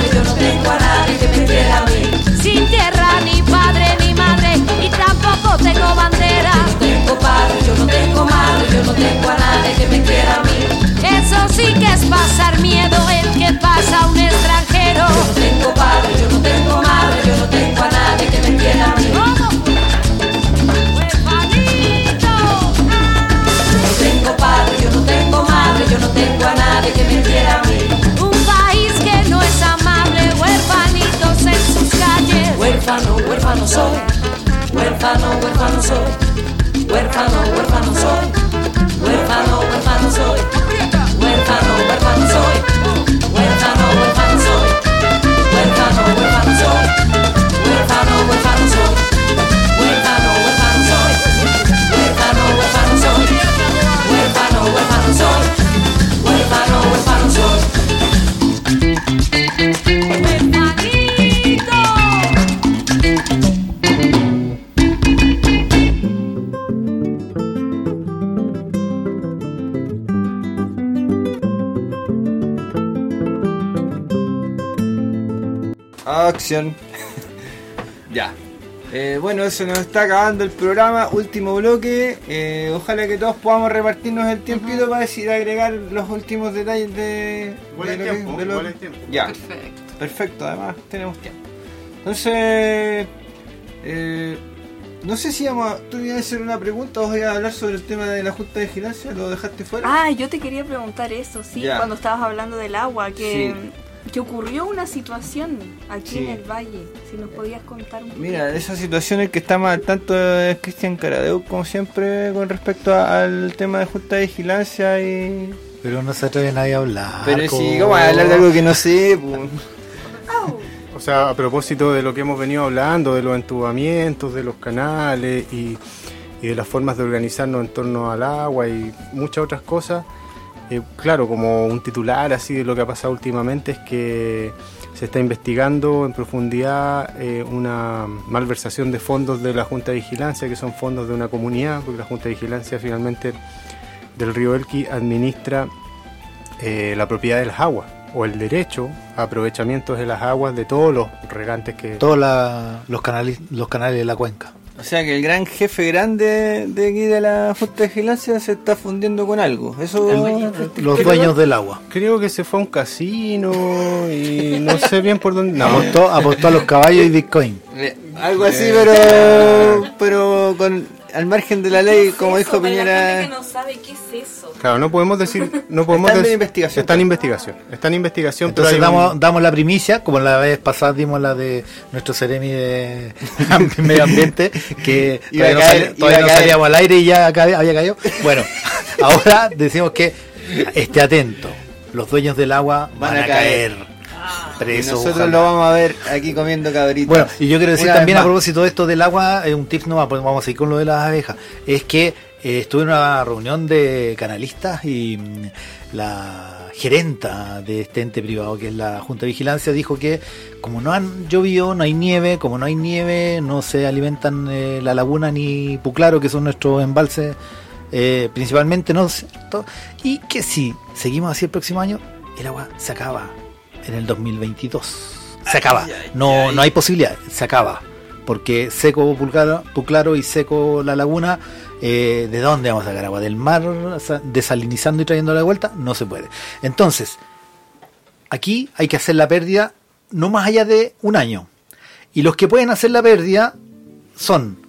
Huérfano, huérfano soy, huérfano, huérfano soy, Ya. Eh, bueno, se nos está acabando el programa, último bloque. Eh, ojalá que todos podamos repartirnos el tiempito para decir agregar los últimos detalles de, Igual de hay lo que- de lo- igual hay tiempo. Ya, Perfecto. perfecto, además tenemos tiempo. Entonces, eh, no sé si vamos a, tú ibas a hacer una pregunta o voy a hablar sobre el tema de la Junta de Vigilancia, lo dejaste fuera. Ah, yo te quería preguntar eso, sí, Ya. cuando estabas hablando del agua, que, Sí. Que ocurrió una situación aquí Sí. en el valle. Si nos podías contar un poco. Mira, de esa situación el que está más al tanto es Cristian Caradeu, como siempre, con respecto a- al tema de Junta de Vigilancia y... Pero no se atreve nadie a hablar. Pero co- si, ¿cómo a hablar de algo que no sé? po? sea, a propósito de lo que hemos venido hablando, de los entubamientos, de los canales y, y de las formas de organizarnos en torno al agua y muchas otras cosas, eh, claro, como un titular así de lo que ha pasado últimamente es que se está investigando en profundidad eh, una malversación de fondos de la Junta de Vigilancia, que son fondos de una comunidad, porque la Junta de Vigilancia finalmente del río Elqui administra eh, la propiedad de las aguas o el derecho a aprovechamientos de las aguas de todos los regantes que... Todos los, canales, los canales de la cuenca. O sea que el gran jefe grande de aquí de la Junta de Vigilancia se está fundiendo con algo. Eso Los dueños del agua. Creo que se fue a un casino y no sé bien por dónde... No, Apostó, apostó a los caballos y Bitcoin. Eh, Algo así, pero pero con al margen de la ley, como dijo Piñera. no sabe qué es eso. Claro, no podemos decir... No podemos Está en investigación. Está en investigación. Está en investigación, Entonces pero hay un- damos, la primicia, como la vez pasada dimos la de nuestro Ceremi de Medio Ambiente, que Iba todavía, a no, caer, sali- todavía no salíamos al aire y ya había caído. Bueno, ahora decimos que esté atento, los dueños del agua van, a caer. Y Presos, nosotros ojalá. lo vamos a ver aquí comiendo cabritas. Bueno, y yo quiero decir Una también a propósito de esto del agua, eh, un tip no pues vamos a seguir con lo de las abejas, es que eh, estuve en una reunión de canalistas y mm, la gerenta de este ente privado, que es la Junta de Vigilancia, dijo que como no han llovido, no hay nieve, como no hay nieve, no se alimentan eh, la laguna ni Puclaro, que son nuestros embalses eh, principalmente, ¿no? ¿Cierto? Y que si seguimos así el próximo año, el agua se acaba en el 2022. Se acaba. No, no hay posibilidad, se acaba. Porque seco Puclaro, y seco la laguna, eh, ¿de dónde vamos a sacar agua? ¿Del mar sa- desalinizando y trayéndola de vuelta? No se puede. Entonces, aquí hay que hacer la pérdida no más allá de un año. Y los que pueden hacer la pérdida son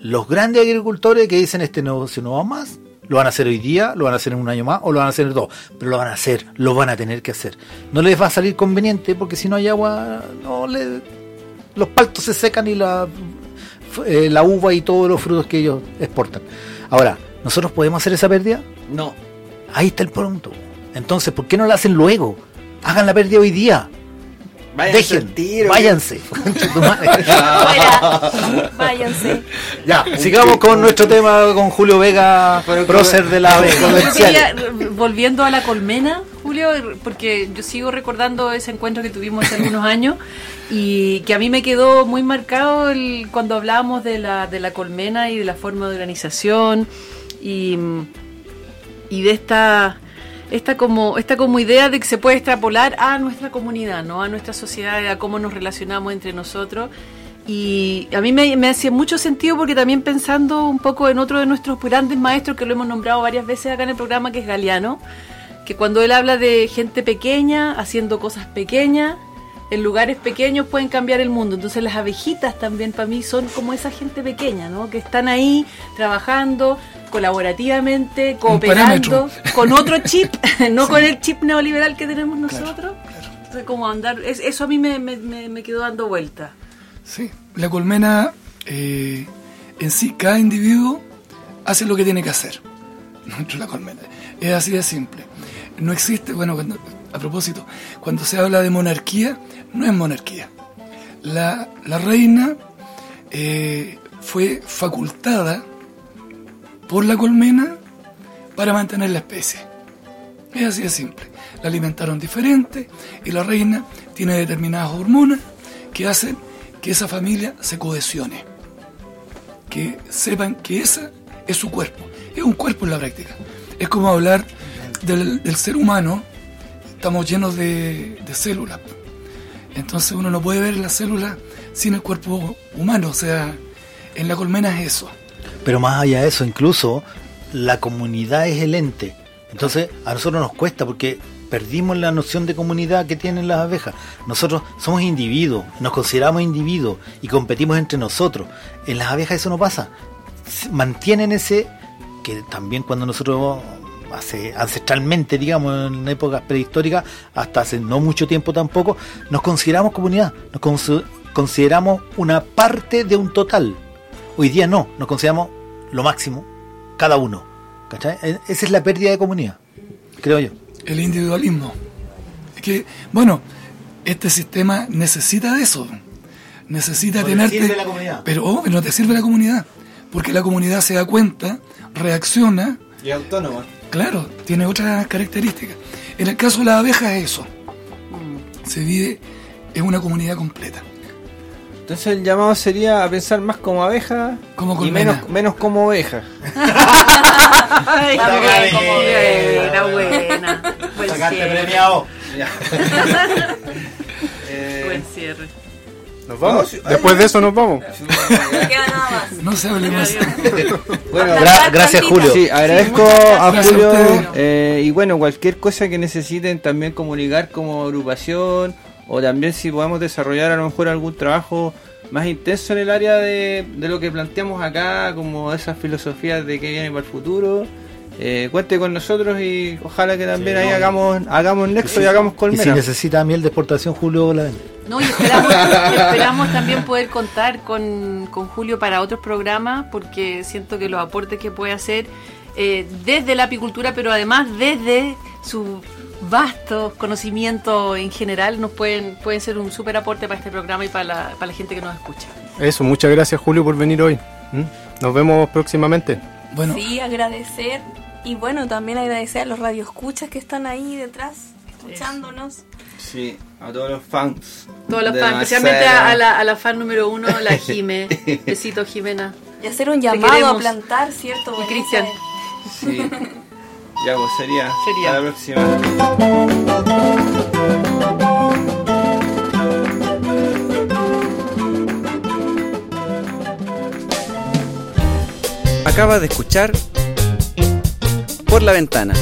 los grandes agricultores que dicen este negocio no va más, lo van a hacer hoy día, lo van a hacer en un año más o lo van a hacer en dos, pero lo van a hacer, lo van a tener que hacer. No les va a salir conveniente porque si no hay agua, no le, los paltos se secan y la, eh, la uva y todos los frutos que ellos exportan. Ahora, ¿nosotros podemos hacer esa pérdida? No. Ahí está el punto. Entonces, ¿por qué no la hacen luego? Hagan la pérdida hoy día. Váyanse Dejen, tiro, váyanse. Fuera, váyanse. ya, sigamos con nuestro tema con Julio Vega, prócer de la quería, volviendo a la colmena, Julio, porque yo sigo recordando ese encuentro que tuvimos hace algunos años y que a mí me quedó muy marcado el, cuando hablábamos de la, de la colmena y de la forma de organización y, y de esta esta como esta como idea de que se puede extrapolar a nuestra comunidad, ¿no? A nuestra sociedad, a cómo nos relacionamos entre nosotros. Y a mí me, me hacía mucho sentido porque también pensando un poco en otro de nuestros grandes maestros que lo hemos nombrado varias veces acá en el programa, que es Galeano, que cuando él habla de gente pequeña, haciendo cosas pequeñas, en lugares pequeños pueden cambiar el mundo. Entonces las abejitas también para mí son como esa gente pequeña, ¿no? Que están ahí trabajando colaborativamente, cooperando, con otro chip, no con el chip neoliberal que tenemos nosotros. Entonces, como andar, es- eso a mí me, me- me- quedó dando vuelta. Sí, la colmena eh, en sí, cada individuo hace lo que tiene que hacer dentro de la colmena. Es así de simple. No existe, bueno, cuando- a propósito, cuando se habla de monarquía, no es monarquía. La, la reina eh, fue facultada por la colmena para mantener la especie. Es así de simple. La alimentaron diferente y la reina tiene determinadas hormonas que hacen que esa familia se cohesione. Que sepan que esa es su cuerpo. Es un cuerpo en la práctica. Es como hablar del, del ser humano. Estamos llenos de, células. Entonces uno no puede ver las células sin el cuerpo humano. O sea, en la colmena es eso. Pero más allá de eso, incluso la comunidad es el ente. Entonces, a nosotros nos cuesta porque perdimos la noción de comunidad que tienen las abejas. Nosotros somos individuos, nos consideramos individuos y competimos entre nosotros. En las abejas eso no pasa. Mantienen ese que también cuando nosotros hace ancestralmente, digamos, en épocas prehistóricas, hasta hace no mucho tiempo tampoco, nos consideramos comunidad, nos cons- consideramos una parte de un total. Hoy día no, nos consideramos lo máximo, cada uno. ¿Cachai? E- Esa es la pérdida de comunidad, creo yo. el individualismo. Es que, bueno, este sistema necesita de eso. Necesita No tenerte. sirve la comunidad. Pero obvio, no te sirve la comunidad. Porque la comunidad se da cuenta, reacciona, Y autónomo. Claro, tiene otras características. En el caso de las abejas es eso. Se vive en una comunidad completa. Entonces el llamado sería a pensar más como abeja Como y menos, menos como oveja. Ay, Está qué bien. buena, buena. Buen Sacaste cierre. premiado. Buen cierre. Nos vamos. No, Después de eso nos vamos. No queda nada más. No se hable más. Bueno, Gra- gracias, Julio. Sí, agradezco a gracias a Julio eh, y bueno, cualquier cosa que necesiten también comunicar como agrupación o también si podemos desarrollar a lo mejor algún trabajo más intenso en el área de, de lo que planteamos acá, como esas filosofías de que viene para el futuro. Eh, cuente con nosotros y ojalá que también Sí, ahí no. hagamos hagamos nexo y hagamos Y si colmena. necesita miel de exportación, Julio la vende. No, y esperamos, esperamos también poder contar con, con Julio para otros programas, porque siento que los aportes que puede hacer eh, desde la apicultura, pero además desde su vasto conocimiento en general, nos pueden, pueden ser un súper aporte para este programa y para la, para la gente que nos escucha. Eso, muchas gracias Julio por venir hoy. ¿Mm? Nos vemos próximamente. Bueno, Sí, agradecer. Y bueno, también agradecer a los radioescuchas que están ahí detrás, escuchándonos. Sí, a todos los fans. Todos los fans, especialmente a, a la, a la fan número uno, la Jime. Besito, Jimena. Y hacer un llamado a plantar, ¿cierto? Y? Cristian. Sí. Ya, pues sería. Sería. Hasta la próxima. Acaba de escuchar Por la Ventana